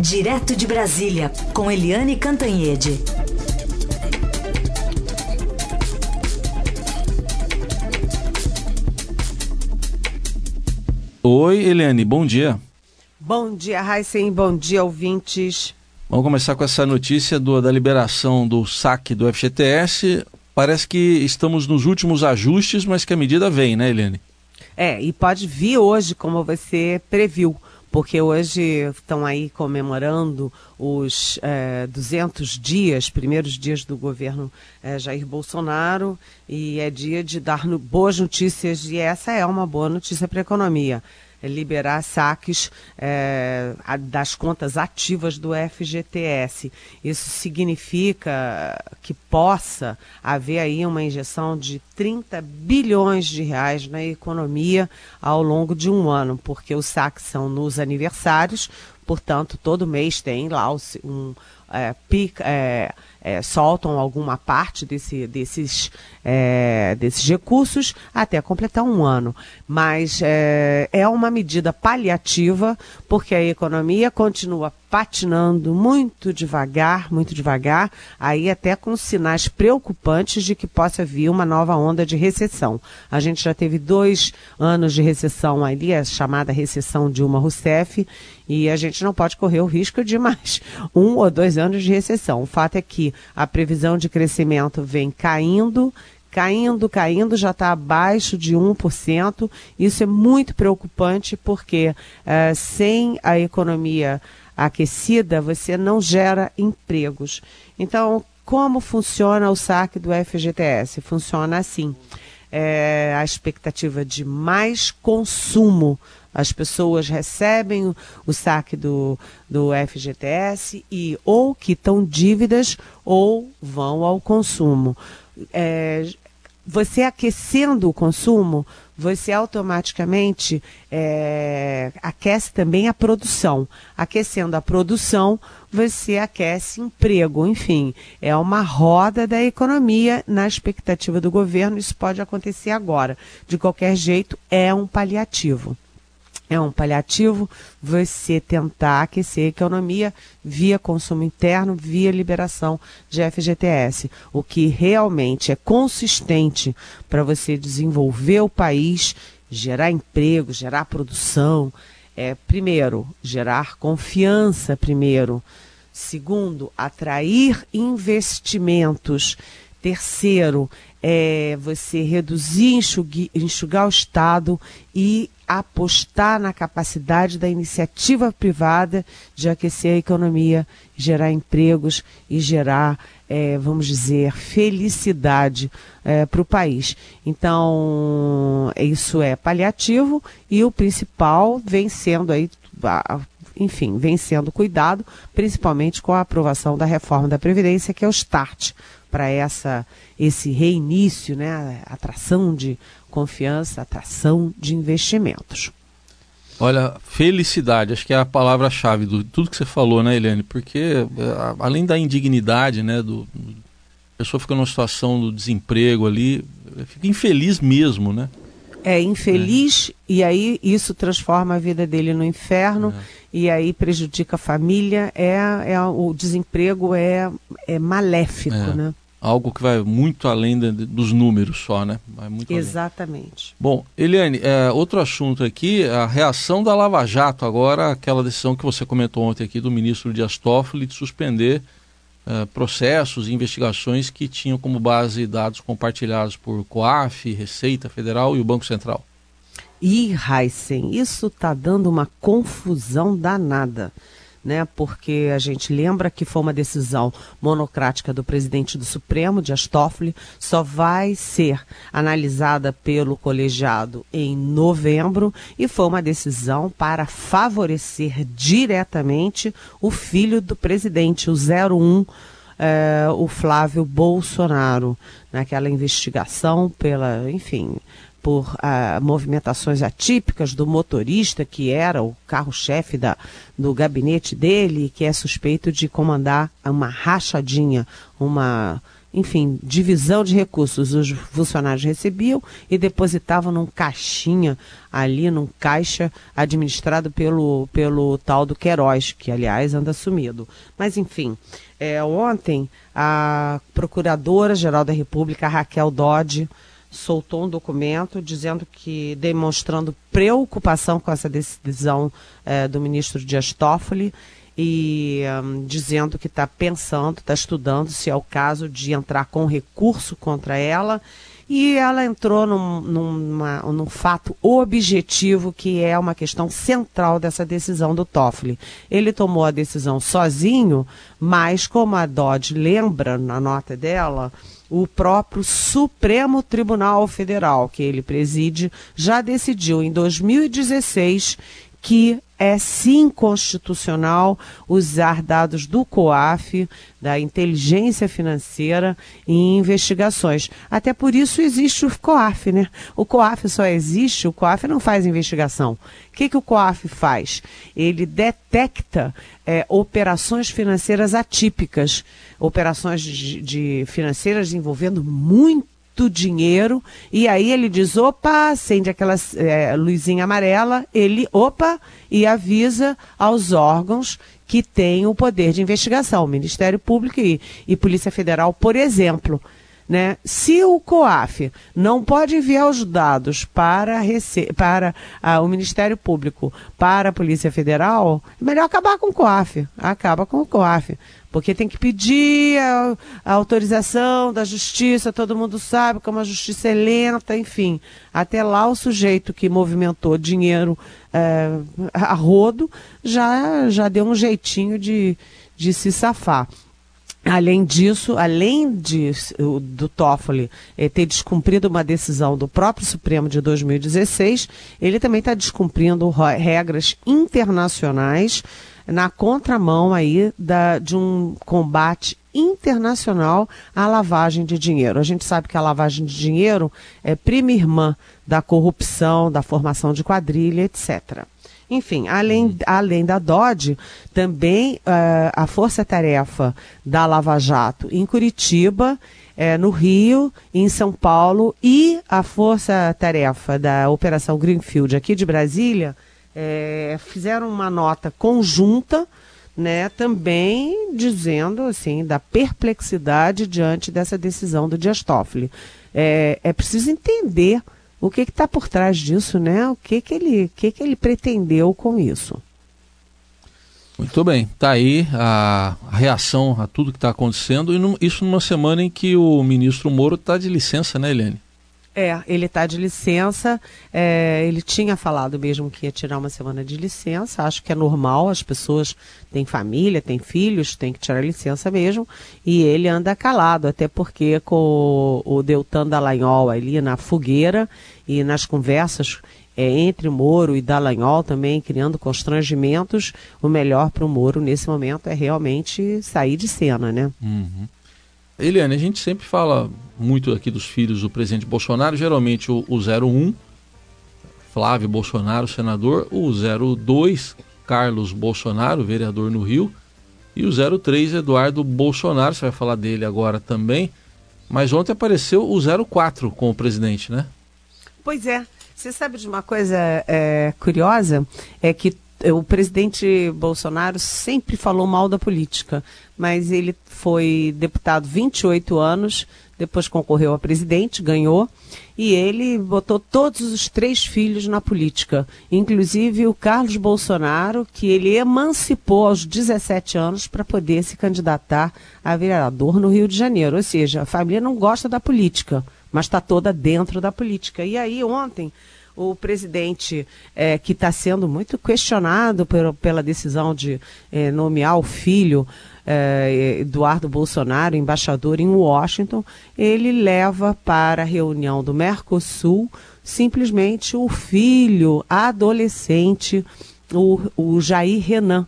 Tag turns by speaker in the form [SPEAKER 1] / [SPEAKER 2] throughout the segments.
[SPEAKER 1] Direto de Brasília, com Eliane Cantanhede.
[SPEAKER 2] Oi, Eliane, bom dia.
[SPEAKER 3] Bom dia, Raíssen, bom dia, ouvintes.
[SPEAKER 2] Vamos começar com essa notícia do, da liberação do saque do FGTS. Parece que estamos nos últimos ajustes, mas que a medida vem, né, Eliane?
[SPEAKER 3] É, e pode vir hoje, como você previu porque hoje estão aí comemorando os é, 200 dias, primeiros dias do governo é, Jair Bolsonaro, e é dia de dar no, boas notícias, e essa é uma boa notícia para a economia liberar saques é, das contas ativas do FGTS. Isso significa que possa haver aí uma injeção de 30 bilhões de reais na economia ao longo de um ano, porque os saques são nos aniversários, portanto, todo mês tem lá um é, é, é, soltam alguma parte desse, desses, é, desses recursos até completar um ano. Mas é, é uma medida paliativa, porque a economia continua patinando muito devagar, muito devagar, aí até com sinais preocupantes de que possa vir uma nova onda de recessão. A gente já teve dois anos de recessão ali, a chamada recessão Dilma Rousseff, e a gente não pode correr o risco de mais um ou dois anos de recessão. O fato é que a previsão de crescimento vem caindo, caindo, caindo, já está abaixo de 1%. Isso é muito preocupante porque uh, sem a economia aquecida, você não gera empregos. Então, como funciona o saque do FGTS? Funciona assim. É, a expectativa de mais consumo. As pessoas recebem o, o saque do, do FGTS e ou quitam dívidas ou vão ao consumo. É, você aquecendo o consumo, você automaticamente é, aquece também a produção. Aquecendo a produção, você aquece emprego. Enfim, é uma roda da economia na expectativa do governo. Isso pode acontecer agora. De qualquer jeito, é um paliativo é um paliativo você tentar aquecer a economia via consumo interno, via liberação de FGTS. O que realmente é consistente para você desenvolver o país, gerar emprego, gerar produção, é, primeiro, gerar confiança, primeiro. Segundo, atrair investimentos. Terceiro, é você reduzir, enxugar, enxugar o Estado e apostar na capacidade da iniciativa privada de aquecer a economia, gerar empregos e gerar, é, vamos dizer, felicidade é, para o país. Então, isso é paliativo e o principal vem sendo aí. Enfim, vem sendo cuidado, principalmente com a aprovação da reforma da Previdência, que é o START, para essa esse reinício, né, atração de confiança, atração de investimentos.
[SPEAKER 2] Olha, felicidade, acho que é a palavra-chave do tudo que você falou, né, Eliane? Porque é, além da indignidade, né, do, do a pessoa fica numa situação do desemprego ali, fica infeliz mesmo, né?
[SPEAKER 3] É infeliz é. e aí isso transforma a vida dele no inferno é. e aí prejudica a família. É, é o desemprego é, é maléfico, é. né?
[SPEAKER 2] algo que vai muito além de, dos números só, né?
[SPEAKER 3] Exatamente.
[SPEAKER 2] Além. Bom, Eliane, é, outro assunto aqui, a reação da Lava Jato agora, aquela decisão que você comentou ontem aqui do ministro Dias Toffoli de suspender é, processos e investigações que tinham como base dados compartilhados por COAF, Receita Federal e o Banco Central.
[SPEAKER 3] Ih, Heisen, isso está dando uma confusão danada né? Porque a gente lembra que foi uma decisão monocrática do presidente do Supremo, de Toffoli, só vai ser analisada pelo colegiado em novembro e foi uma decisão para favorecer diretamente o filho do presidente, o 01 é, o Flávio Bolsonaro, naquela investigação pela, enfim, por ah, movimentações atípicas do motorista, que era o carro-chefe do gabinete dele, que é suspeito de comandar uma rachadinha, uma enfim, divisão de recursos. Os funcionários recebiam e depositavam num caixinha ali, num caixa administrado pelo, pelo tal do Queiroz, que aliás anda sumido. Mas enfim, é, ontem a Procuradora-Geral da República, Raquel Dodge, soltou um documento dizendo que demonstrando preocupação com essa decisão é, do ministro Dias Toffoli e um, dizendo que está pensando, está estudando se é o caso de entrar com recurso contra ela. E ela entrou num, numa, num fato objetivo que é uma questão central dessa decisão do Toffoli. Ele tomou a decisão sozinho, mas como a Dodge lembra na nota dela, o próprio Supremo Tribunal Federal, que ele preside, já decidiu em 2016 que é sim constitucional usar dados do COAF, da inteligência financeira, em investigações. Até por isso existe o COAF, né? O COAF só existe, o COAF não faz investigação. O que, que o COAF faz? Ele detecta é, operações financeiras atípicas, operações de, de financeiras envolvendo muito muito dinheiro, e aí ele diz, opa, acende aquela é, luzinha amarela, ele, opa, e avisa aos órgãos que têm o poder de investigação, o Ministério Público e, e Polícia Federal, por exemplo. Né? Se o COAF não pode enviar os dados para, para ah, o Ministério Público, para a Polícia Federal, é melhor acabar com o COAF. Acaba com o COAF. Porque tem que pedir a, a, autorização da justiça, todo mundo sabe como a justiça é lenta, enfim. Até lá o sujeito que movimentou dinheiro é, a rodo já, já deu um jeitinho de, de se safar. Além disso, além de, do Toffoli eh, ter descumprido uma decisão do próprio Supremo de 2016, ele também está descumprindo regras internacionais na contramão aí da, de um combate internacional à lavagem de dinheiro. A gente sabe que a lavagem de dinheiro é prima irmã da corrupção, da formação de quadrilha, etc. Enfim, além, uhum. além da DOD, também uh, a força-tarefa da Lava Jato em Curitiba, uh, no Rio, em São Paulo e a força-tarefa da Operação Greenfield aqui de Brasília é, fizeram uma nota conjunta, né, também dizendo assim da perplexidade diante dessa decisão do Dias Toffoli. É, é preciso entender o que está por trás disso, né? O que, que, ele, que, que ele pretendeu com isso.
[SPEAKER 2] Muito bem, está aí a, a, reação a tudo que está acontecendo, e isso numa semana em que o ministro Moro está de licença, né, Helene?
[SPEAKER 3] É, ele está de licença. É, ele tinha falado mesmo que ia tirar uma semana de licença. Acho que é normal, as pessoas têm família, têm filhos, têm que tirar licença mesmo. E ele anda calado, até porque com o Deltan Dallagnol ali na fogueira e nas conversas é, entre Moro e Dallagnol também criando constrangimentos, o melhor para o Moro nesse momento é realmente sair de cena, né?
[SPEAKER 2] Uhum. Eliane, a gente sempre fala muito aqui dos filhos do presidente Bolsonaro, geralmente o, o 01, Flávio Bolsonaro, senador, o 02, Carlos Bolsonaro, vereador no Rio, e o 03, Eduardo Bolsonaro, você vai falar dele agora também, mas ontem apareceu o 04 com o presidente, né?
[SPEAKER 3] Pois é. Você sabe de uma coisa é, curiosa? É que o presidente Bolsonaro sempre falou mal da política, mas ele foi deputado 28 anos, depois concorreu a presidente, ganhou, e ele botou todos os três filhos na política, inclusive o Carlos Bolsonaro, que ele emancipou aos 17 anos para poder se candidatar a vereador no Rio de Janeiro. Ou seja, a família não gosta da política, mas está toda dentro da política. E aí, ontem o presidente, é, que está sendo muito questionado por, pela decisão de é, nomear o filho é, Eduardo Bolsonaro, embaixador em Washington, ele leva para a reunião do Mercosul simplesmente o filho adolescente, o, o Jair Renan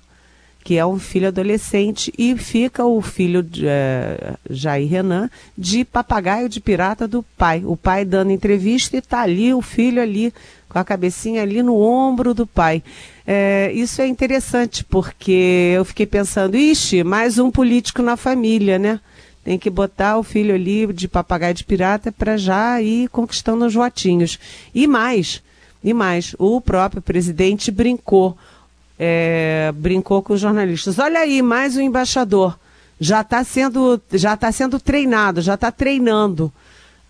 [SPEAKER 3] que é um filho adolescente, e fica o filho de, é, Jair Renan de papagaio de pirata do pai. O pai dando entrevista e está ali o filho ali, com a cabecinha ali no ombro do pai. É, isso é interessante, porque eu fiquei pensando, ixi, mais um político na família, né? tem que botar o filho ali de papagaio de pirata para já ir conquistando os votinhos. E mais, e mais, o próprio presidente brincou, é, brincou com os jornalistas. Olha aí, mais um embaixador. Já está sendo, já tá sendo treinado, já está treinando.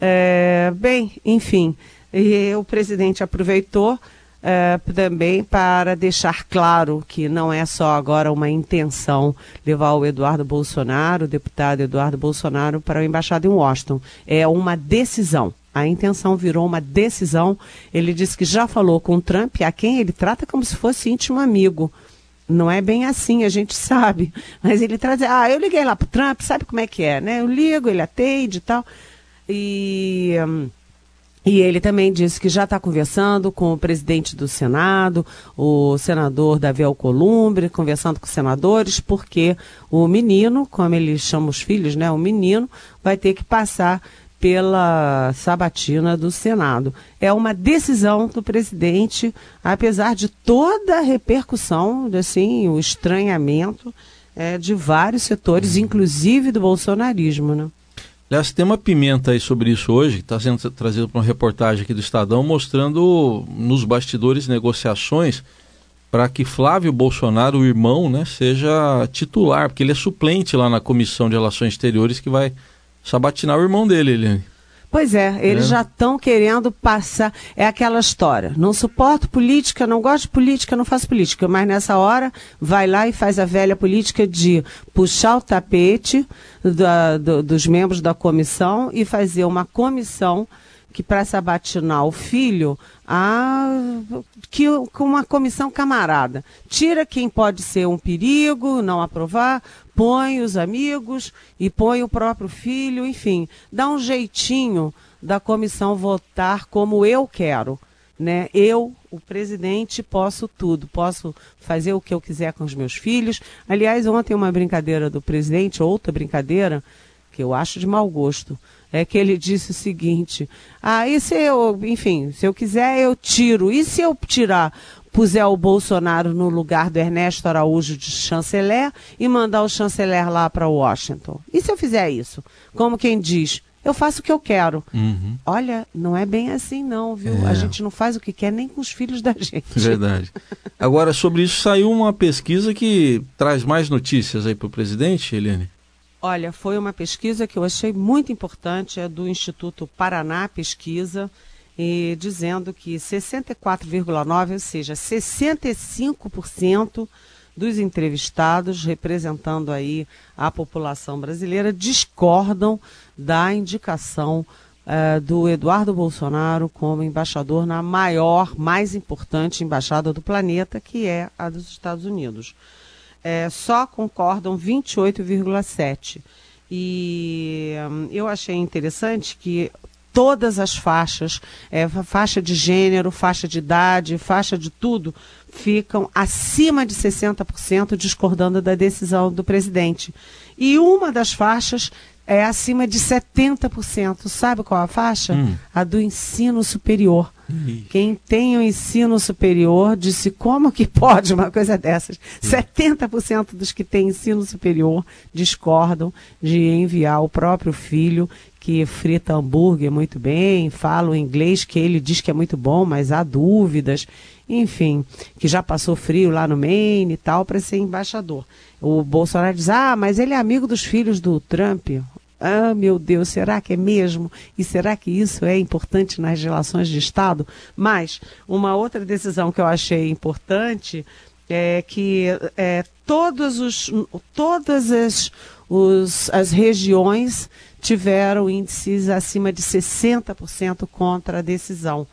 [SPEAKER 3] É, bem, enfim, e o presidente aproveitou é, também para deixar claro que não é só agora uma intenção levar o Eduardo Bolsonaro, o deputado Eduardo Bolsonaro, para a embaixada em Washington. É uma decisão. A intenção virou uma decisão. Ele disse que já falou com o Trump, a quem ele trata como se fosse íntimo amigo. Não é bem assim, a gente sabe. Mas ele traz, ah, eu liguei lá para o Trump, sabe como é que é, né? Eu ligo, ele atende e tal. E. Hum, e ele também disse que já está conversando com o presidente do Senado, o senador Davi Alcolumbre, conversando com os senadores, porque o menino, como ele chama os filhos, né, o menino, vai ter que passar pela sabatina do Senado. É uma decisão do presidente, apesar de toda a repercussão, assim, o estranhamento é, de vários setores, inclusive do bolsonarismo, né?
[SPEAKER 2] Aliás, tem uma pimenta aí sobre isso hoje, que está sendo trazido para uma reportagem aqui do Estadão, mostrando nos bastidores negociações para que Flávio Bolsonaro, o irmão, né, seja titular, porque ele é suplente lá na Comissão de Relações Exteriores que vai sabatinar o irmão dele, Eliane.
[SPEAKER 3] Pois é, eles é. já estão querendo passar. É aquela história. Não suporto política, não gosto de política, não faço política. Mas nessa hora, vai lá e faz a velha política de puxar o tapete da, do, dos membros da comissão e fazer uma comissão que para sabatinar o filho, a, que com uma comissão camarada. Tira quem pode ser um perigo, não aprovar, põe os amigos e põe o próprio filho, enfim, dá um jeitinho da comissão votar como eu quero. Né? Eu, o presidente, posso tudo, posso fazer o que eu quiser com os meus filhos. Aliás, ontem uma brincadeira do presidente, outra brincadeira, que eu acho de mau gosto é que ele disse o seguinte: ah, e se eu, enfim, se eu quiser eu tiro. E se eu tirar, puser o Bolsonaro no lugar do Ernesto Araújo de chanceler e mandar o chanceler lá para Washington? E se eu fizer isso? Como quem diz, eu faço o que eu quero. Uhum. Olha, não é bem assim não, viu? É. A gente não faz o que quer nem com os filhos da gente.
[SPEAKER 2] Verdade. Agora, sobre isso saiu uma pesquisa que traz mais notícias aí para o presidente, Eliane?
[SPEAKER 3] Olha, foi uma pesquisa que eu achei muito importante, é do Instituto Paraná Pesquisa, e dizendo que 64,9%, ou seja, 65% dos entrevistados, representando aí a população brasileira, discordam da indicação uh, do Eduardo Bolsonaro como embaixador na maior, mais importante embaixada do planeta, que é a dos Estados Unidos é, só concordam 28,7%. E hum, eu achei interessante que todas as faixas, é, faixa de gênero, faixa de idade, faixa de tudo, ficam acima de 60% discordando da decisão do presidente. E uma das faixas é acima de 70%. Sabe qual a faixa? Hum. A do ensino superior. Quem tem o ensino superior disse como que pode uma coisa dessas. Hum. 70% dos que têm ensino superior discordam de enviar o próprio filho que frita hambúrguer muito bem, fala o inglês que ele diz que é muito bom, mas há dúvidas, enfim, que já passou frio lá no Maine e tal para ser embaixador. O Bolsonaro diz: "Ah, mas ele é amigo dos filhos do Trump". Ah, meu Deus, será que é mesmo? E será que isso é importante nas relações de Estado? Mas uma outra decisão que eu achei importante é que é, todos os, todas as, os, as regiões tiveram índices acima de 60% contra a decisão.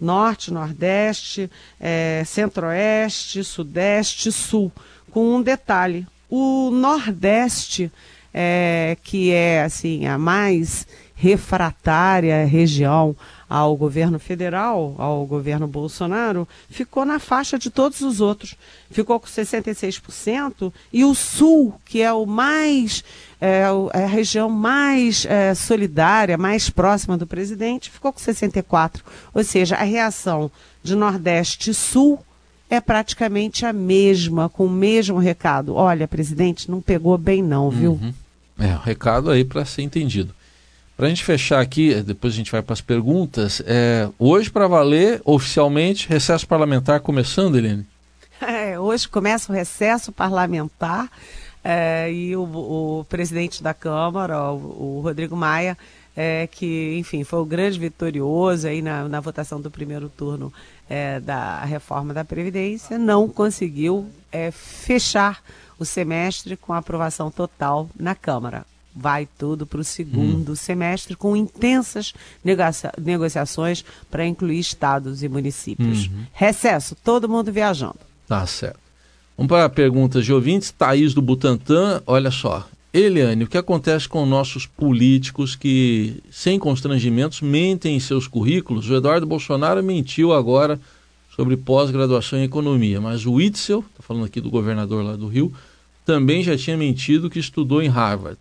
[SPEAKER 3] Norte, Nordeste, é, Centro-Oeste, Sudeste, Sul. Com um detalhe: o Nordeste é, que é assim a mais refratária região ao governo federal, ao governo Bolsonaro, ficou na faixa de todos os outros. Ficou com 66%, e o Sul, que é o mais é, é a região mais é, solidária, mais próxima do presidente, ficou com 64%. Ou seja, a reação de Nordeste e Sul é praticamente a mesma, com o mesmo recado. Olha, presidente, não pegou bem não, viu? Uhum.
[SPEAKER 2] É, o recado aí para ser entendido. Para a gente fechar aqui, depois a gente vai para as perguntas. É, hoje, para valer, oficialmente, recesso parlamentar começando, Helene?
[SPEAKER 3] É, hoje começa o recesso parlamentar é, e o, o, presidente da Câmara, o, o Rodrigo Maia, é, que, enfim, foi o grande vitorioso aí na, na votação do primeiro turno é, da reforma da Previdência, não conseguiu é, fechar o semestre com aprovação total na Câmara. Vai tudo para o segundo hum. semestre com intensas negocia negociações para incluir estados e municípios. Uhum. Recesso, todo mundo viajando.
[SPEAKER 2] Tá certo. Vamos para perguntas de ouvintes. Thaís do Butantã, olha só. Eliane, o que acontece com nossos políticos que, sem constrangimentos, mentem em seus currículos? O Eduardo Bolsonaro mentiu agora sobre pós-graduação em economia, mas o Itzel, falando aqui do governador lá do Rio, também já tinha mentido que estudou em Harvard.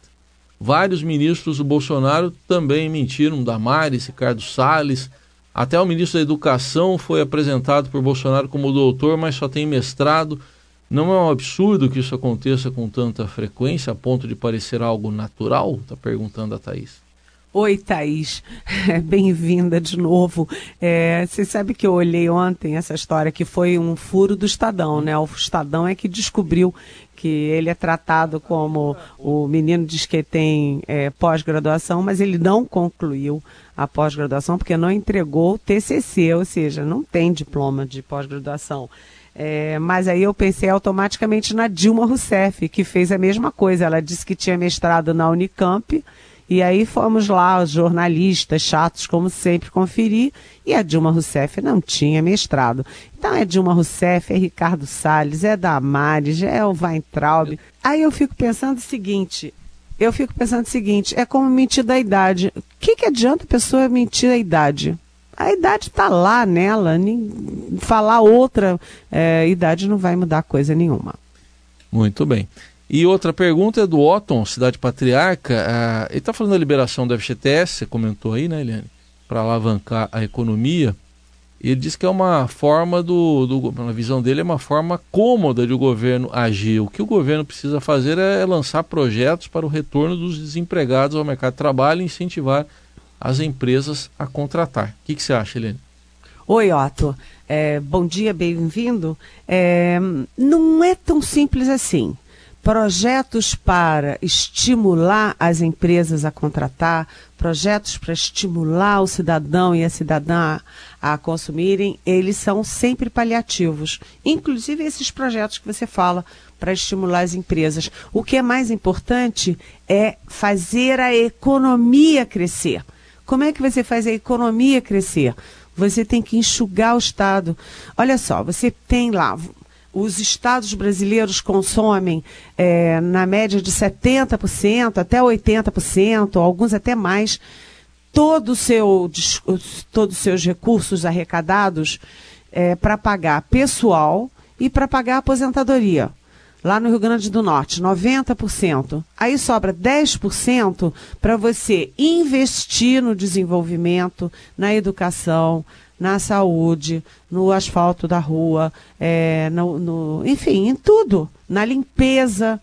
[SPEAKER 2] Vários ministros do Bolsonaro também mentiram, Damares, Ricardo Salles, até o ministro da Educação foi apresentado por Bolsonaro como doutor, mas só tem mestrado. Não é um absurdo que isso aconteça com tanta frequência, a ponto de parecer algo natural? Está perguntando a Thaís.
[SPEAKER 3] Oi, Thaís. Bem-vinda de novo. É, você sabe que eu olhei ontem essa história que foi um furo do Estadão, né? O Estadão é que descobriu que ele é tratado como o menino diz que tem é, pós-graduação, mas ele não concluiu a pós-graduação porque não entregou o TCC, ou seja, não tem diploma de pós-graduação. É, mas aí eu pensei automaticamente na Dilma Rousseff, que fez a mesma coisa. Ela disse que tinha mestrado na Unicamp, e aí fomos lá, os jornalistas chatos, como sempre, conferir, e a Dilma Rousseff não tinha mestrado. Então é Dilma Rousseff, é Ricardo Salles, é Damares, é o Weintraub. Aí eu fico pensando o seguinte, eu fico pensando o seguinte, é como mentir da idade. O que, que adianta a pessoa mentir a idade? A idade está lá nela, nem, falar outra é, idade não vai mudar coisa nenhuma.
[SPEAKER 2] Muito bem. E outra pergunta é do Otton, Cidade Patriarca. Ah, ele está falando da liberação do FGTS, você comentou aí, né, Eliane? Para alavancar a economia. Ele diz que é uma forma do, do, na visão dele, é uma forma cômoda de o governo agir. O que o governo precisa fazer é lançar projetos para o retorno dos desempregados ao mercado de trabalho e incentivar as empresas a contratar. O que, que você acha, Helene?
[SPEAKER 3] Oi, Otto. É, bom dia, bem-vindo. É, não é tão simples assim. Projetos para estimular as empresas a contratar, projetos para estimular o cidadão e a cidadã a, a consumirem, eles são sempre paliativos. Inclusive esses projetos que você fala para estimular as empresas. O que é mais importante é fazer a economia crescer. Como é que você faz a economia crescer? Você tem que enxugar o Estado. Olha só, você tem lá, os estados brasileiros consomem é, na média de 70% até 80%, alguns até mais, todo seu, todos os seus recursos arrecadados é, para pagar pessoal e para pagar aposentadoria lá no Rio Grande do Norte, 90%. Aí sobra 10% para você investir no desenvolvimento, na educação, na saúde, no asfalto da rua, é, no, no, enfim, em tudo, na limpeza,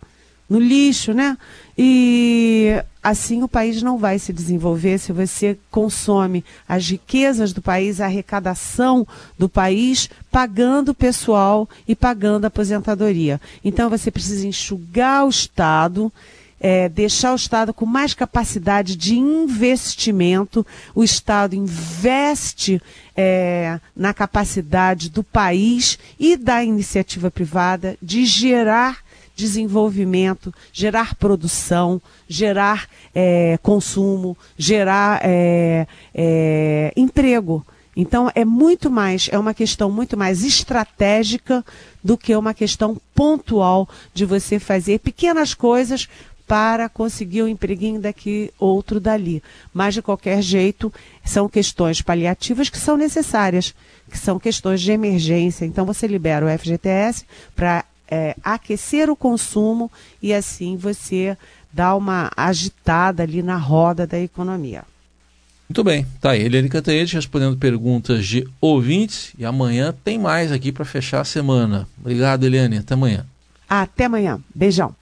[SPEAKER 3] no lixo, né? E assim o país não vai se desenvolver se você consome as riquezas do país, a arrecadação do país, pagando o pessoal e pagando a aposentadoria. Então você precisa enxugar o Estado. É, deixar o Estado com mais capacidade de investimento. O Estado investe é, na capacidade do país e da iniciativa privada de gerar desenvolvimento, gerar produção, gerar é, consumo, gerar é, é, emprego. Então é muito mais, é uma questão muito mais estratégica do que uma questão pontual de você fazer pequenas coisas para conseguir um empreguinho daqui, outro dali. Mas, de qualquer jeito, são questões paliativas que são necessárias, que são questões de emergência. Então, você libera o FGTS para é, aquecer o consumo e assim você dá uma agitada ali na roda da economia.
[SPEAKER 2] Muito bem, tá aí. Eliane Cantanhede respondendo perguntas de ouvintes e amanhã tem mais aqui para fechar a semana. Obrigado, Eliane. Até amanhã.
[SPEAKER 3] Até amanhã. Beijão.